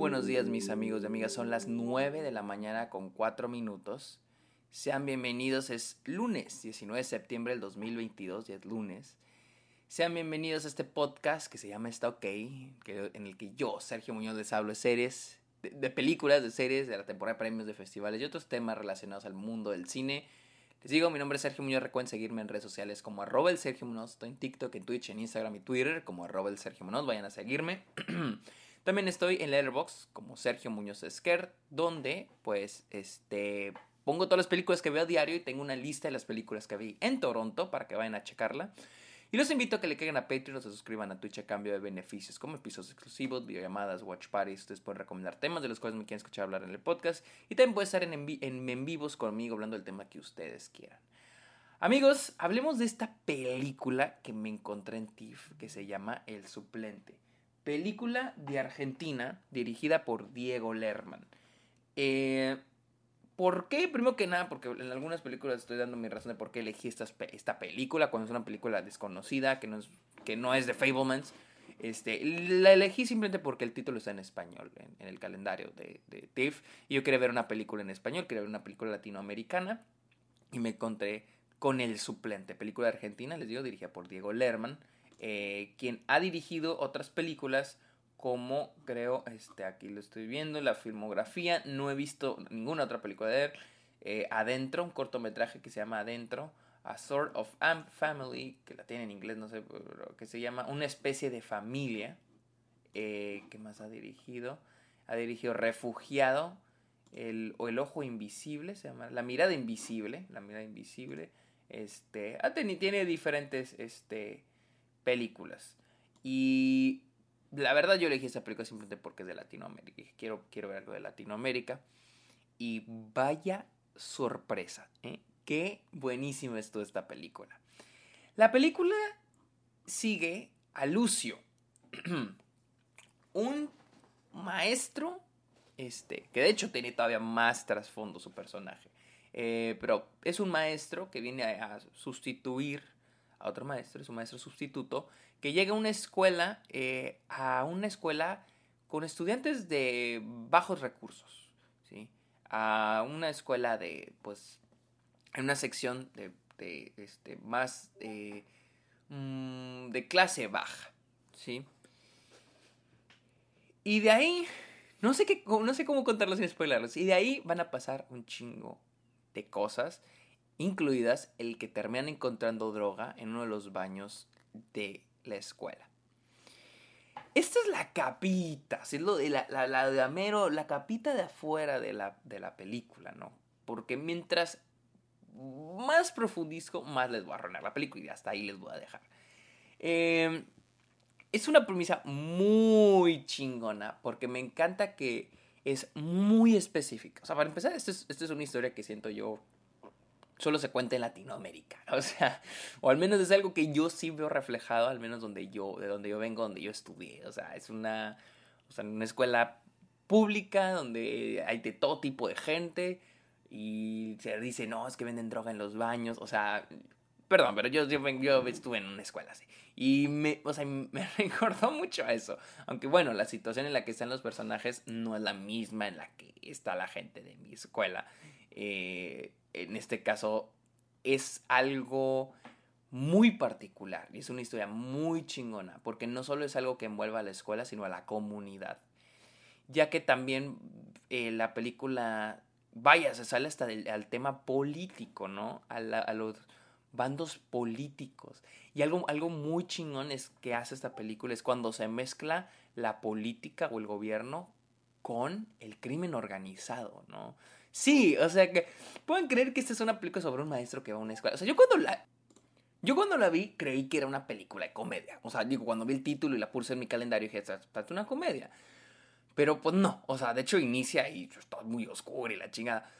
buenos días mis amigos y amigas, son las 9 de la mañana con 4 minutos. Sean bienvenidos, es lunes 19 de septiembre del 2022, ya es lunes. Sean bienvenidos a este podcast que se llama Está OK, que, en el que yo, Sergio Muñoz, les hablo de series, de, películas, de series, de la temporada de premios, de festivales y otros temas relacionados al mundo del cine. Les digo, mi nombre es Sergio Muñoz, recuerden seguirme en redes sociales como arroba el Sergio Muñoz, estoy en TikTok, en Twitch, en Instagram y Twitter como arroba el Sergio Muñoz, vayan a seguirme. También estoy en Letterboxd como Sergio Muñoz Esquer, donde pues este pongo todas las películas que veo a diario y tengo una lista de las películas que vi en Toronto para que vayan a checarla. Y los invito a que le caigan a Patreon o se suscriban a Twitch a cambio de beneficios como episodios exclusivos, videollamadas, watch parties. Ustedes pueden recomendar temas de los cuales me quieren escuchar hablar en el podcast. Y también pueden estar en, en, en vivos conmigo hablando del tema que ustedes quieran. Amigos, hablemos de esta película que me encontré en TIFF que se llama El Suplente. Película de Argentina dirigida por Diego Lerman. Eh, ¿Por qué? Primero que nada, porque en algunas películas estoy dando mi razón de por qué elegí esta, esta película, cuando es una película desconocida, que no es, que no es de Fablemans. Este, la elegí simplemente porque el título está en español, en, el calendario de, TIFF. Y yo quería ver una película en español, quería ver una película latinoamericana. Y me encontré con El Suplente, película argentina, les digo, dirigida por Diego Lerman. Eh, quien ha dirigido otras películas como creo, este, aquí lo estoy viendo, la filmografía, no he visto ninguna otra película de él. Eh, Adentro, un cortometraje que se llama Adentro, A Sort of Family, que la tiene en inglés, no sé, que se llama Una especie de familia. Eh, ¿Qué más ha dirigido? Ha dirigido Refugiado, el, o El Ojo Invisible, se llama La Mirada Invisible, La Mirada Invisible. Este, tiene diferentes, este, películas. Y la verdad yo elegí esta película simplemente porque es de Latinoamérica. Quiero, quiero ver algo de Latinoamérica. Y vaya sorpresa. ¿eh? Qué buenísima es toda esta película. La película sigue a Lucio. un maestro. Este, que de hecho tiene todavía más trasfondo su personaje. Eh, pero es un maestro que viene a sustituir a otro maestro, es un maestro sustituto, que llega a una escuela, eh, a una escuela con estudiantes de bajos recursos, ¿sí? A una escuela de, pues, en una sección de, de este, más eh, mm, de clase baja, ¿sí? Y de ahí, no sé, qué, no sé cómo contarlo sin spoilerlos, y de ahí van a pasar un chingo de cosas incluidas el que terminan encontrando droga en uno de los baños de la escuela. Esta es la capita, de la, la, de Amero, la capita de afuera de la, de la película, ¿no? Porque mientras más profundizco, más les voy a arruinar la película y hasta ahí les voy a dejar. Em, es una premisa muy chingona porque me encanta que es muy específica. O sea, para empezar, esto es, esto es una historia que siento yo solo se cuenta en Latinoamérica. O sea, o al menos es algo que yo sí veo reflejado, al menos donde yo, de donde yo vengo, donde yo estudié. O sea, es una, o sea, una escuela pública donde hay de todo tipo de gente y se dice, no, es que venden droga en los baños. O sea, perdón, pero yo, yo, yo estuve en una escuela así. Y me, o sea, me recordó mucho a eso. Aunque bueno, la situación en la que están los personajes no es la misma en la que está la gente de mi escuela. Eh, en este caso es algo muy particular y es una historia muy chingona porque no solo es algo que envuelva a la escuela sino a la comunidad. Ya que también eh, la película vaya se sale hasta al tema político no a, los bandos políticos. Y algo, algo muy chingón es que hace esta película es cuando se mezcla la política o el gobierno con el crimen organizado no Sí, o sea que pueden creer que esta es una película sobre un maestro que va a una escuela. O sea, yo cuando la yo cuando la vi creí que era una película de comedia. O sea, digo, cuando vi el título y la puse en mi calendario dije, esta es una comedia. Pero pues no, o sea, de hecho inicia y está muy oscuro y la chingada.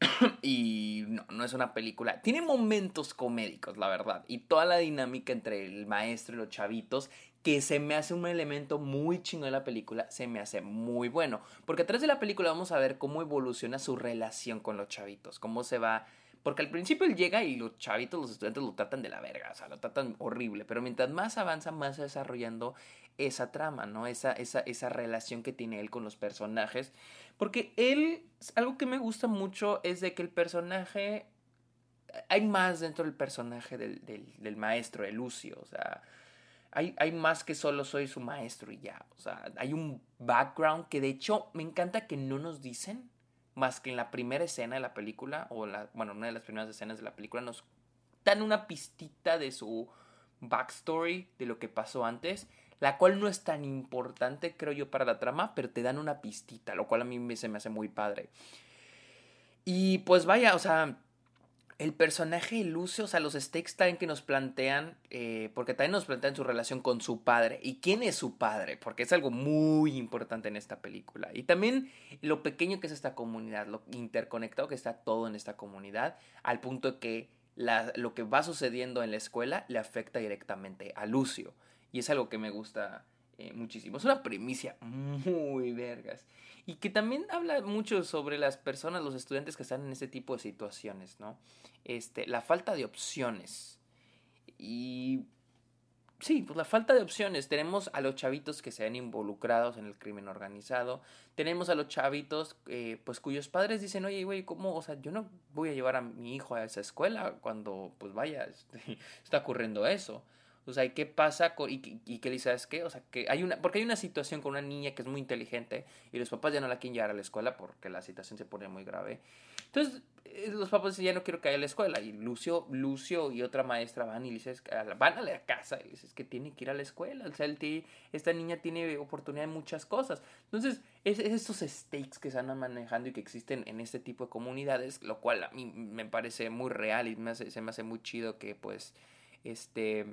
y no, no es una película. Tiene momentos comédicos, la verdad. Y toda la dinámica entre el maestro y los chavitos que se me hace un elemento muy chingo de la película, se me hace muy bueno. Porque a través de la película vamos a ver cómo evoluciona su relación con los chavitos, cómo se va Porque al principio él llega y los chavitos, los estudiantes lo tratan de la verga, o sea, lo tratan horrible. Pero mientras más avanza, más desarrollando esa trama, ¿no? Esa, esa, esa relación que tiene él con los personajes. Porque él, algo que me gusta mucho es de que el personaje, hay más dentro del personaje del, del, maestro, de Lucio, o sea, hay, hay, más que solo soy su maestro y ya, o sea, hay un background que de hecho me encanta que no nos dicen, más que en la primera escena de la película, o la, bueno, una de las primeras escenas de la película, nos dan una pistita de su backstory, de lo que pasó antes, la cual no es tan importante, creo yo, para la trama, pero te dan una pistita, lo cual a mí se me hace muy padre. Y pues vaya, o sea, el personaje Lucio, o sea, los stakes también que nos plantean, eh, porque también nos plantean su relación con su padre. ¿Y quién es su padre? Porque es algo muy importante en esta película. Y también lo pequeño que es esta comunidad, lo interconectado que está todo en esta comunidad, al punto de que lo que va sucediendo en la escuela le afecta directamente a Lucio. Y es algo que me gusta eh, muchísimo. Es una premisa muy vergas. Y que también habla mucho sobre las personas, los estudiantes que están en este tipo de situaciones, ¿no? Este, la falta de opciones. Y sí, pues la falta de opciones. Tenemos a los chavitos que se ven involucrados en el crimen organizado. Tenemos a los chavitos, eh, pues cuyos padres dicen, oye, güey, ¿cómo? O sea, yo no voy a llevar a mi hijo a esa escuela cuando, pues vaya, está ocurriendo eso. O sea, ¿qué pasa? Y, qué dice, ¿sabes qué? O sea, que hay una, porque hay una situación con una niña que es muy inteligente y los papás ya no la quieren llevar a la escuela porque la situación se pone muy grave. Entonces, eh, los papás dicen, ya no quiero que vaya a la escuela. Y Lucio, Lucio y otra maestra van y le dicen, van a la casa y dices que tiene que ir a la escuela. O sea, esta niña tiene oportunidad de muchas cosas. Entonces, es, es estos stakes que se van manejando y que existen en este tipo de comunidades, lo cual a mí me parece muy real y me se me hace muy chido que, pues, este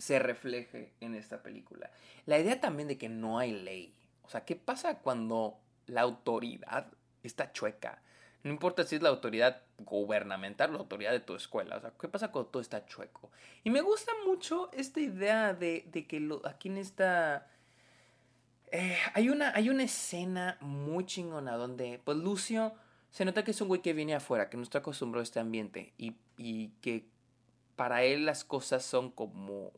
se refleje en esta película. La idea también de que no hay ley. O sea, ¿qué pasa cuando la autoridad está chueca? No importa si es la autoridad gubernamental la autoridad de tu escuela. O sea, ¿qué pasa cuando todo está chueco? Y me gusta mucho esta idea de, que lo, aquí en esta... Eh, hay, una, hay una escena muy chingona donde, pues Lucio se nota que es un güey que viene afuera, que no está acostumbrado a este ambiente y, y que para él las cosas son como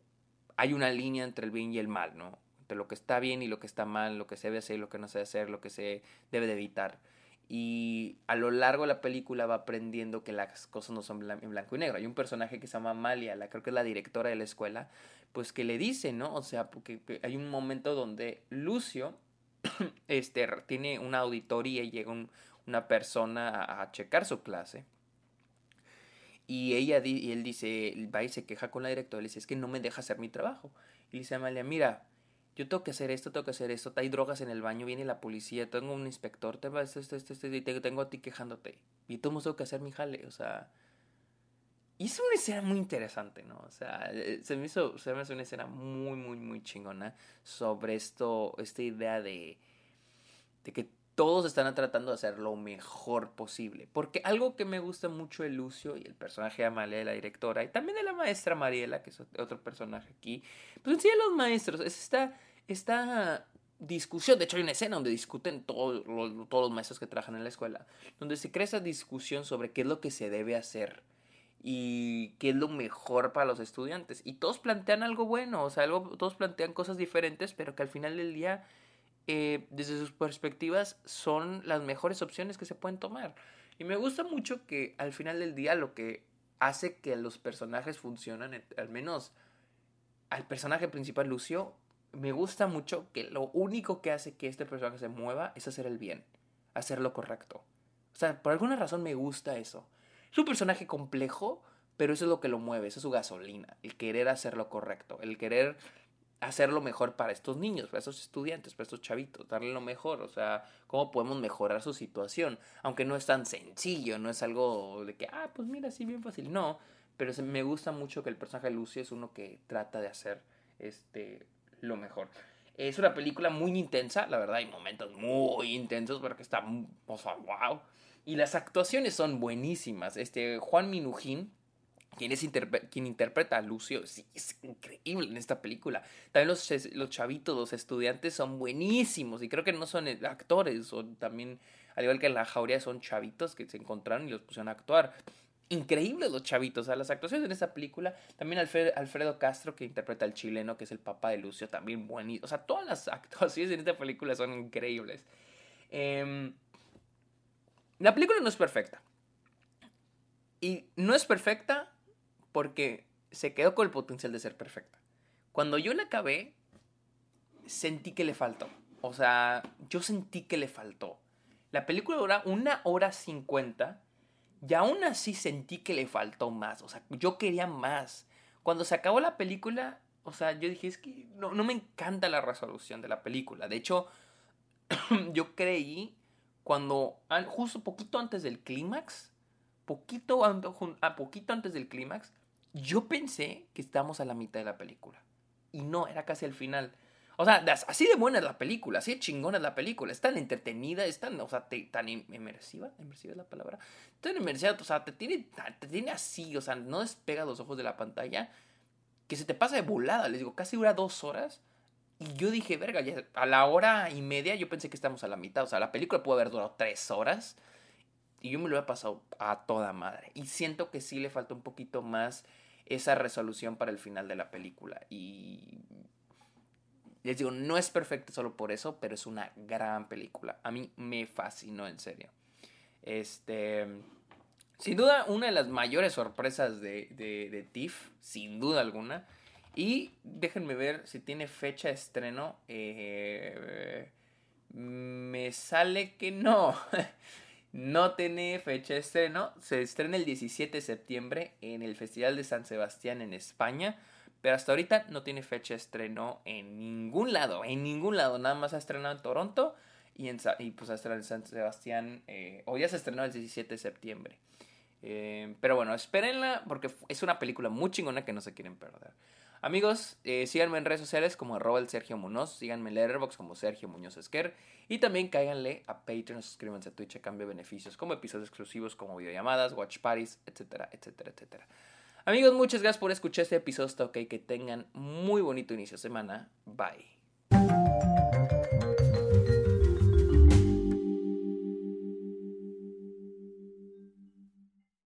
hay una línea entre el bien y el mal, ¿no? Entre lo que está bien y lo que está mal, lo que se debe hacer y lo que no se debe hacer, lo que se debe de evitar. Y a lo largo de la película va aprendiendo que las cosas no son en blanco y negro. Hay un personaje que se llama Amalia, la, creo que es la directora de la escuela, pues que le dice, ¿no? O sea, porque hay un momento donde Lucio este, tiene una auditoría y llega una persona a, a checar su clase y ella y él dice, va y se queja con la directora, le dice, es que no me deja hacer mi trabajo. Y le dice a Amalia, mira, yo tengo que hacer esto, tengo que hacer esto, hay drogas en el baño, viene la policía, tengo un inspector, te esto, esto, esto, esto, y tengo a ti quejándote. Y tú tengo que hacer mi jale, o sea... Y una escena muy interesante, ¿no? O sea, eh, se me hizo, se me hace una escena muy, muy, muy chingona sobre esto, esta idea de, de que todos están tratando de hacer lo mejor posible. Porque algo que me gusta mucho de Lucio y el personaje de Amalia, la directora, y también de la maestra Mariela, que es otro personaje aquí, pues en sí los maestros, es esta, esta discusión, de hecho hay una escena donde discuten todos los, todos los maestros que trabajan en la escuela, donde se crea esa discusión sobre qué es lo que se debe hacer y qué es lo mejor para los estudiantes. Y todos plantean algo bueno, o sea, algo, todos plantean cosas diferentes, pero que al final del día eh, desde sus perspectivas son las mejores opciones que se pueden tomar. Y me gusta mucho que al final del día lo que hace que los personajes funcionen, al menos al personaje principal Lucio, me gusta mucho que lo único que hace que este personaje se mueva es hacer el bien, hacer lo correcto. O sea, por alguna razón me gusta eso. Es un personaje complejo, pero eso es lo que lo mueve, eso es su gasolina, el querer hacer lo correcto, el querer hacer lo mejor para estos niños, para estos estudiantes, para estos chavitos, darle lo mejor, o sea, cómo podemos mejorar su situación, aunque no es tan sencillo, no es algo de que, ah, pues mira, sí, bien fácil, no, pero me gusta mucho que el personaje de Lucy es uno que trata de hacer este, lo mejor. Es una película muy intensa, la verdad, hay momentos muy intensos, pero que está, o sea, wow. Y las actuaciones son buenísimas. Este, Juan Minujín, quien, es quien interpreta a Lucio, sí, es increíble en esta película. También los, los chavitos, los estudiantes son buenísimos y creo que no son eh, actores, son también, al igual que en la jauría, son chavitos que se encontraron y los pusieron a actuar. increíbles los chavitos. O sea, las actuaciones en esta película. También Alfredo Castro, que interpreta al chileno, que es el papá de Lucio, también buenísimo. O sea, todas las actuaciones en esta película son increíbles. Em, la película no es perfecta. Y no es perfecta porque se quedó con el potencial de ser perfecta. Cuando yo la acabé, sentí que le faltó. O sea, yo sentí que le faltó. La película dura una hora cincuenta y aún así sentí que le faltó más. O sea, yo quería más. Cuando se acabó la película, o sea, yo dije, es que no, me encanta la resolución de la película. De hecho, yo creí cuando, justo poquito antes del clímax, poquito, a poquito antes del clímax, yo pensé que estábamos a la mitad de la película. Y no, era casi al final. O sea, así de buena es la película, así de chingona es la película, es tan entretenida, es tan, o sea, tan inmersiva, inmersiva es la palabra, tan inmersiva, o sea, te tiene, te tiene así, o sea, no despega los ojos de la pantalla, que se te pasa de volada, les digo, casi dura dos horas, y yo dije, verga, ya a la hora y media yo pensé que estamos a la mitad, o sea, la película pudo haber durado tres horas, y yo me lo he pasado a toda madre, y siento que sí le falta un poquito más esa resolución para el final de la película, y les digo, no es perfecto solo por eso, pero es una gran película. A mí me fascinó, en serio. Este. Sin duda, una de las mayores sorpresas de, de, de TIFF, sin duda alguna. Y déjenme ver si tiene fecha estreno. Eh, me sale que no. no tiene fecha de estreno. Se estrena el 17 de septiembre en el Festival de San Sebastián en España. Pero hasta ahorita no tiene fecha de estreno en ningún lado, en ningún lado. Nada más ha estrenado en Toronto y, en, y pues ha estrenado en San Sebastián. Eh, o ya se estrenó el 17 de septiembre. Eh, pero bueno, espérenla porque es una película muy chingona que no se quieren perder. Amigos, eh, síganme en redes sociales como arroba Sergio Munoz, síganme en Letterboxd como Sergio Muñoz Esquer y también cáiganle a Patreon, suscríbanse a Twitch a cambio de beneficios como episodios exclusivos como videollamadas, watch parties, etcétera, etcétera, etcétera. Amigos, muchas gracias por escuchar este episodio. Ok, que tengan muy bonito inicio de semana. Bye.